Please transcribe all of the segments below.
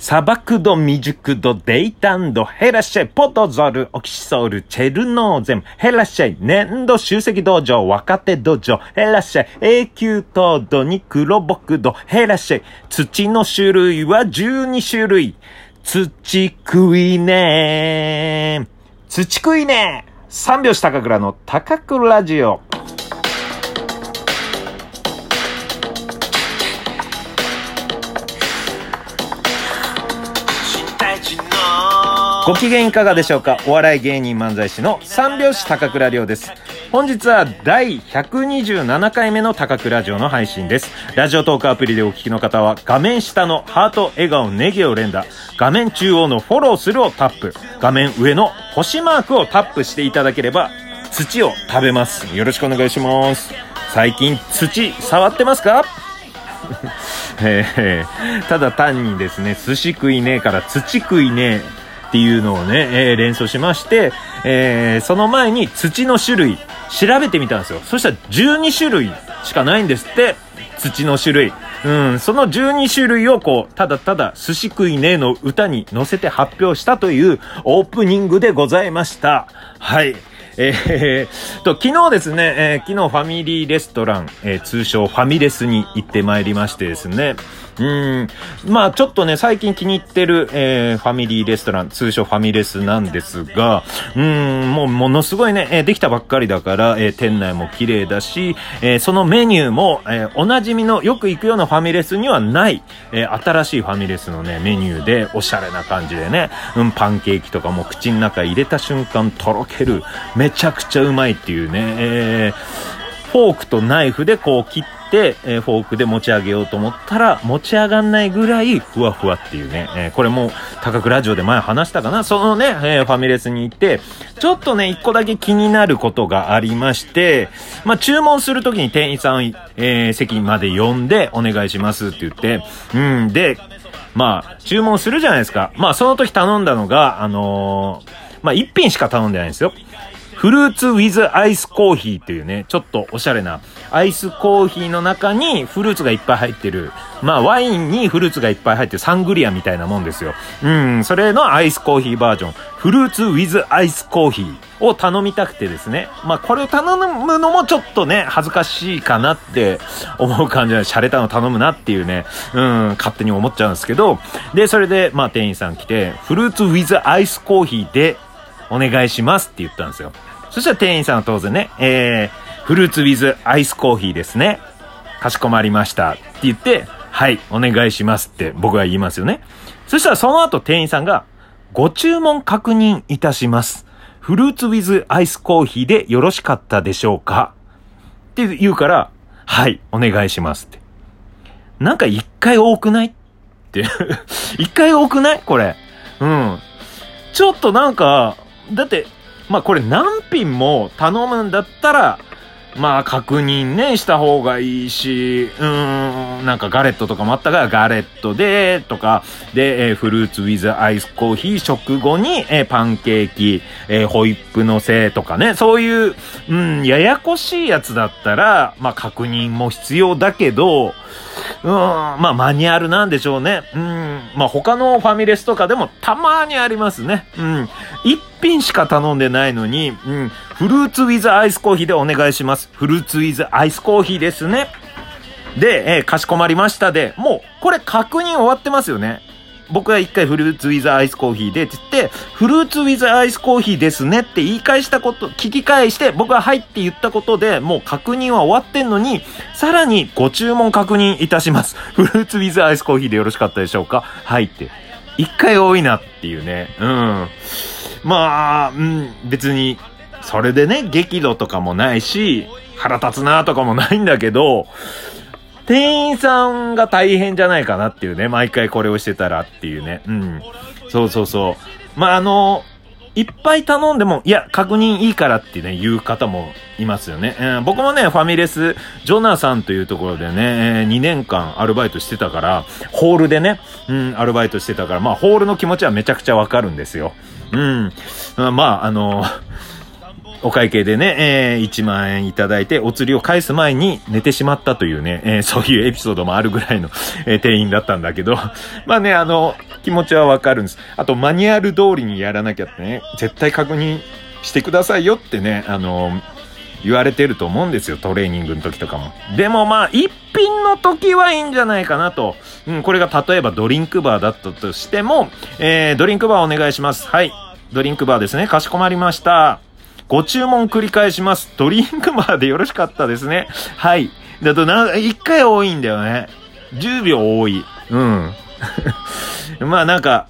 砂漠度未熟度デイタンドヘラシェポトゾルオキシソールチェルノーゼムヘラシェ粘土集積道場若手道場ヘラシェ永久凍土に黒木土ヘラシェ土の種類は12種類土食いねー土食いねー三拍子高倉の高倉ラジオご機嫌いかがでしょうか？お笑い芸人漫才師の三拍子高倉涼です。本日は第127回目の高倉城の配信です。ラジオトークアプリでお聞きの方は画面下のハート、笑顔、ネギを連打、画面中央のフォローするをタップ、画面上の星マークをタップしていただければ土を食べます。よろしくお願いします。最近土触ってますか？ただ単にですね、寿司食いねえから土食いねえっていうのをね、えー連想しまして、えーその前に土の種類調べてみたんですよ。そしたら12種類しかないんですって。土の種類。うん、その12種類をこう、ただただ寿司食いねえの歌に乗せて発表したというオープニングでございました。はい。えー、と、昨日ですね、えー昨日ファミリーレストラン、えー通称ファミレスに行ってまいりましてですね、うん、まあちょっとね、最近気に入ってる、えーファミリーレストラン、通称ファミレスなんですが、うん、もうものすごいね、えーできたばっかりだから、えー店内も綺麗だし、えーそのメニューも、えーおなじみのよく行くようなファミレスにはない、えー新しいファミレスのね、メニューで、おしゃれな感じでね、うん、パンケーキとかも口の中入れた瞬間とろける、めちゃくちゃうまいっていうね、えーフォークとナイフでこう切って、えーフォークで持ち上げようと思ったら、持ち上がんないぐらいふわふわっていうね、えーこれも高倉ラジオで前話したかなそのね、えーファミレスに行って、ちょっとね、一個だけ気になることがありまして、まあ、注文するときに店員さん、えー席まで呼んでお願いしますって言って、うん、で、まあ、注文するじゃないですか。まあ、その時頼んだのが、あのーまあ、一品しか頼んでないんですよ。フルーツウィズアイスコーヒーっていうね、ちょっとおしゃれな、アイスコーヒーの中にフルーツがいっぱい入ってる。まあ、ワインにフルーツがいっぱい入ってるサングリアみたいなもんですよ。うん、それのアイスコーヒーバージョン、フルーツウィズアイスコーヒーを頼みたくてですね。まあ、これを頼むのもちょっとね、恥ずかしいかなって思う感じで、洒落たの頼むなっていうね、うん、勝手に思っちゃうんですけど、で、それで、まあ、店員さん来て、フルーツウィズアイスコーヒーで、お願いしますって言ったんですよ。そしたら店員さんは当然ね、えー、フルーツウィズアイスコーヒーですね。かしこまりましたって言って、はい、お願いしますって僕は言いますよね。そしたらその後店員さんが、ご注文確認いたします。フルーツウィズアイスコーヒーでよろしかったでしょうかって言うから、はい、お願いしますって。なんか一回多くない？って。一回多くない？これ。うん。ちょっとなんか、だって、まあこれ何品も頼むんだったら、まあ確認ね、した方がいいし、うーん、なんかガレットとかもあったから、ガレットで、とか、で、えーフルーツウィズアイスコーヒー食後に、えーパンケーキ、えーホイップのせいとかね、そういう、うん、ややこしいやつだったら、まあ確認も必要だけど、うん、まあマニュアルなんでしょうね。うん、まあ他のファミレスとかでもたまにありますね。うん、一品しか頼んでないのに、うん、フルーツウィズアイスコーヒーでお願いします。フルーツウィズアイスコーヒーですね。で、えーかしこまりましたで、もう、これ確認終わってますよね。僕が一回フルーツウィズアイスコーヒーでって言って、フルーツウィズアイスコーヒーですねって言い返したこと、聞き返して、僕がはいって言ったことで、もう確認は終わってんのに、さらにご注文確認いたします。フルーツウィズアイスコーヒーでよろしかったでしょうか？はいって。一回多いなっていうね。うん。まあ、うん、別に、それでね、激怒とかもないし、腹立つなとかもないんだけど、店員さんが大変じゃないかなっていうね、毎回これをしてたらっていうね。うん。そうそうそう。まあ、あの、いっぱい頼んでも、いや、確認いいからってね、言う方もいますよね。うん僕もね、ファミレス、ジョナサンというところでね、えー2年間アルバイトしてたから、ホールでね、うん、アルバイトしてたから、まあ、ホールの気持ちはめちゃくちゃわかるんですよ。うん。まあ、あの、お会計でね、えー1万円いただいて、お釣りを返す前に寝てしまったというね、えーそういうエピソードもあるぐらいの、えー店員だったんだけど、まあね、あの、気持ちはわかるんです。あと、マニュアル通りにやらなきゃってね、絶対確認してくださいよってね、あの、言われてると思うんですよ、トレーニングの時とかも。でもまあ、一品の時はいいんじゃないかなと。うん、これが例えばドリンクバーだったとしても、えー、ドリンクバーお願いします。はい。ドリンクバーですね。かしこまりました。ご注文繰り返します。ドリンクバーでよろしかったですね。はい。だとな、一回多いんだよね。10秒多い。うん。まあなんか、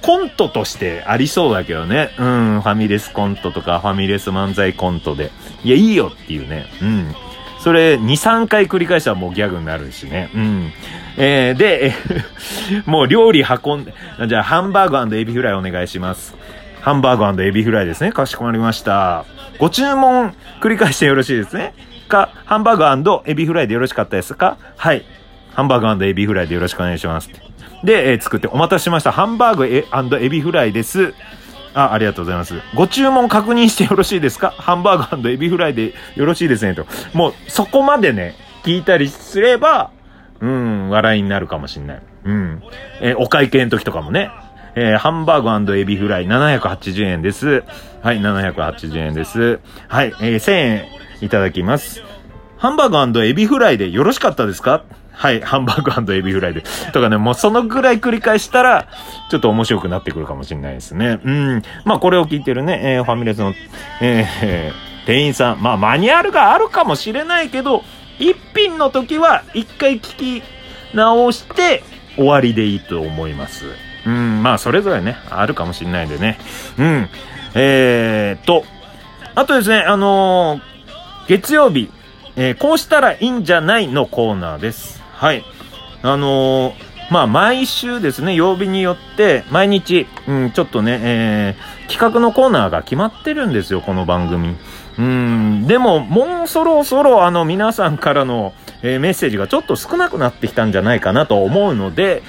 コントとしてありそうだけどね。うん、ファミレスコントとかファミレス漫才コントで。いや、いいよっていうね。うん。それ、2、3回繰り返したらもうギャグになるしね。うん。えー、で、もう料理運んで、じゃあハンバーグエビフライお願いします。ハンバーグエビフライですね。かしこまりました。ご注文繰り返してよろしいですね。か、ハンバーグエビフライでよろしかったですかはい。ハンバーグエビフライでよろしくお願いします。で、えー、作ってお待たせしました。ハンバーグエビフライです。あ、ありがとうございます。ご注文確認してよろしいですか？ハンバーグエビフライでよろしいですねと。もう、そこまでね、聞いたりすれば、うん、笑いになるかもしんない。うん。えー、お会計の時とかもね。えー、ハンバーグエビフライ780円です。はい、780円です。はい、えー、1000円いただきます。ハンバーグエビフライでよろしかったですか？はい、ハンバーグエビフライで。とかね、もうそのぐらい繰り返したら、ちょっと面白くなってくるかもしれないですね。うん。まあこれを聞いてるね、えー、ファミレスの、えー、店員さん。まあマニュアルがあるかもしれないけど、一品の時は一回聞き直して終わりでいいと思います。うん、まあそれぞれね、あるかもしれないでね。うん。えー、と、あとですね、あのー、月曜日、えー、こうしたらいいんじゃないのコーナーです。はい。あのー、まあ、毎週ですね、曜日によって、毎日、うん、ちょっとね、えー、企画のコーナーが決まってるんですよ、この番組。うん、でも、もうそろそろ、あの、皆さんからの、えー、メッセージがちょっと少なくなってきたんじゃないかなと思うので、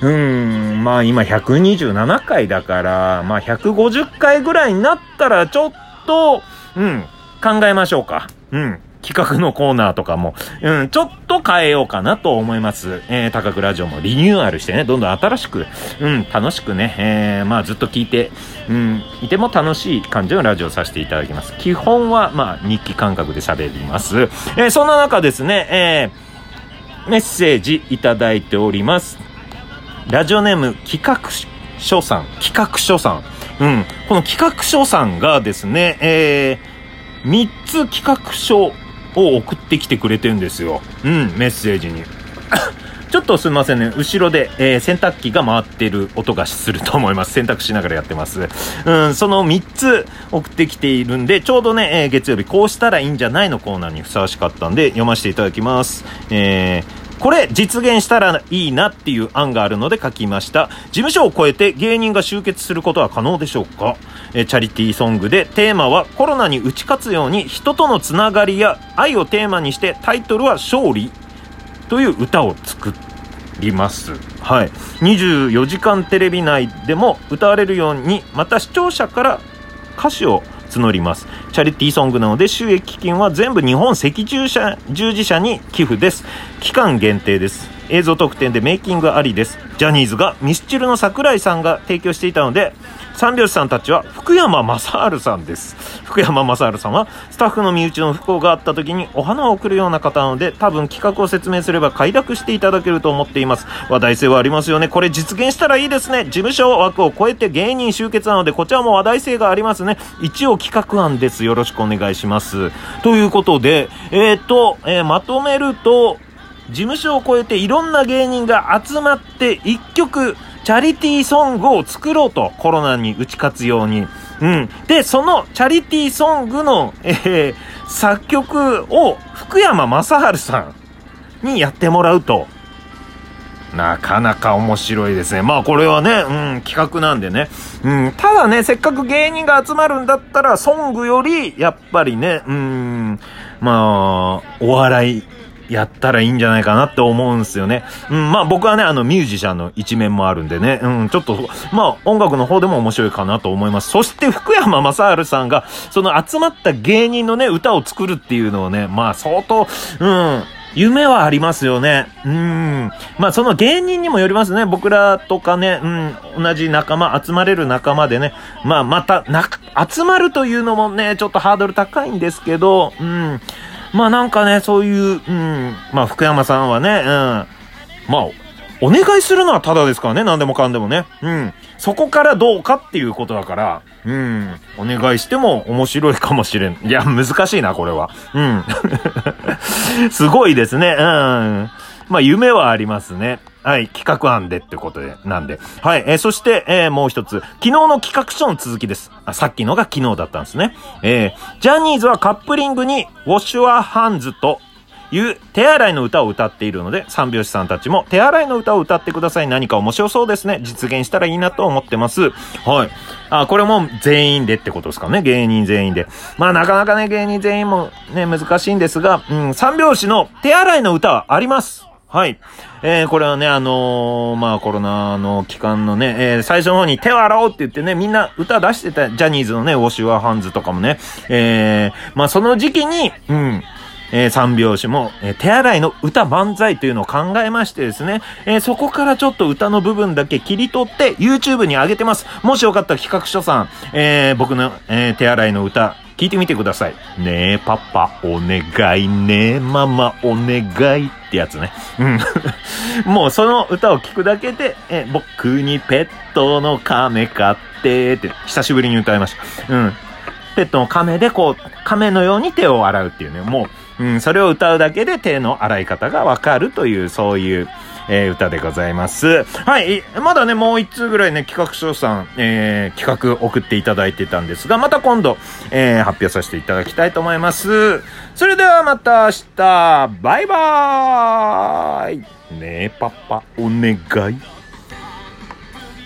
うん、まあ今127回だから、まあ150回ぐらいになったらちょっと、うん、考えましょうか。うん。企画のコーナーとかも、うん、ちょっと変えようかなと思います。えー、高くラジオもリニューアルしてね、どんどん新しく、うん、楽しくね、えー、まあずっと聞いて、うん、いても楽しい感じのラジオさせていただきます。基本は、まあ日記感覚で喋ります。えー、そんな中ですね、えー、メッセージいただいております。ラジオネーム企画書さん、企画書さん。うん。この企画書さんがですね、えー、3つ企画書を送ってきてくれてるんですよ。うん、メッセージに。ちょっとすみませんね。後ろで、えー、洗濯機が回ってる音がすると思います。洗濯しながらやってます。うん、その3つ送ってきているんで、ちょうどね、えー、月曜日こうしたらいいんじゃないのコーナーにふさわしかったんで、読ませていただきます。えー、これ実現したらいいなっていう案があるので書きました。事務所を超えて芸人が集結することは可能でしょうか？えチャリティーソングでテーマはコロナに打ち勝つように人とのつながりや愛をテーマにしてタイトルは勝利という歌を作ります。はい。24時間テレビ内でも歌われるように、また視聴者から歌詞を募ります。チャリティーソングなので収益金は全部日本赤十十字社に寄付です。期間限定です。映像特典でメイキングありです。ジャニーズがミスチルの桜井さんが提供していたので、三拍子さんたちは福山雅治さんです。福山雅治さんはスタッフの身内の不幸があった時にお花を贈るような方なので多分企画を説明すれば快諾していただけると思っています。話題性はありますよね。これ実現したらいいですね。事務所枠を超えて芸人集結なのでこちらも話題性がありますね。一応企画案です。よろしくお願いします。ということで、えっ、と、えー、まとめると、事務所を超えていろんな芸人が集まって一曲チャリティーソングを作ろうと、コロナに打ち勝つように。うん。で、そのチャリティーソングの、えー、作曲を福山雅治さんにやってもらうと。なかなか面白いですね。まあこれはね、うん、企画なんでね。うん、ただね、せっかく芸人が集まるんだったら、ソングより、やっぱりね、うん、まあ、お笑いやったらいいんじゃないかなって思うんすよね。うん、まあ僕はね、あのミュージシャンの一面もあるんでね、うん、ちょっと、まあ音楽の方でも面白いかなと思います。そして福山雅治さんが、その集まった芸人のね、歌を作るっていうのをね、まあ相当、うん、夢はありますよね。うん。まあその芸人にもよりますね。僕らとかね、うん、同じ仲間、集まれる仲間でね。まあまた、な、集まるというのもね、ちょっとハードル高いんですけど、うん。まあなんかね、そういう、うん、まあ福山さんはね、うん、まあ、お願いするのはただですからね、何でもかんでもね。うん。そこからどうかっていうことだから、うん。お願いしても面白いかもしれん。いや、難しいな、これは。うん。すごいですね。うん。まあ、夢はありますね。はい、企画案でってことで、なんで。はい、えー、そして、えー、もう一つ、昨日の企画書の続きです。あ、さっきのが昨日だったんですね。えー、ジャニーズはカップリングに、ウォッシュアハンズという手洗いの歌を歌っているので、三拍子さんたちも手洗いの歌を歌ってください。何か面白そうですね。実現したらいいなと思ってます。はい。あ、これも全員でってことですかね。芸人全員で。まあなかなかね、芸人全員もね、難しいんですが、うん、三拍子の手洗いの歌はあります。はい。えー、これはね、あのー、まあコロナの期間のね、えー、最初の方に手を洗おうって言ってね、みんな歌出してた、ジャニーズのね、ウォシュアハンズとかもね、えー、まあその時期に、うん、えー、三拍子も、えー、手洗いの歌万歳というのを考えましてですね、えー、そこからちょっと歌の部分だけ切り取って YouTube に上げてます。もしよかったら企画書さん、え、僕の、え、手洗いの歌、聞いてみてください。ねえ、パパ、お願いねえ、ママ、お願いってやつね。うん。もうその歌を聞くだけで、え、僕にペットの亀買ってって、久しぶりに歌いました。うん。ペットの亀でこう、亀のように手を洗うっていうね、もう、うん、それを歌うだけで手の洗い方がわかるという、そういう、えー、歌でございます。はい。まだね、もう一通ぐらいね、企画書さん、えー、企画送っていただいてたんですが、また今度、えー、発表させていただきたいと思います。それではまた明日、バイバーイねえ、パパ、お願い。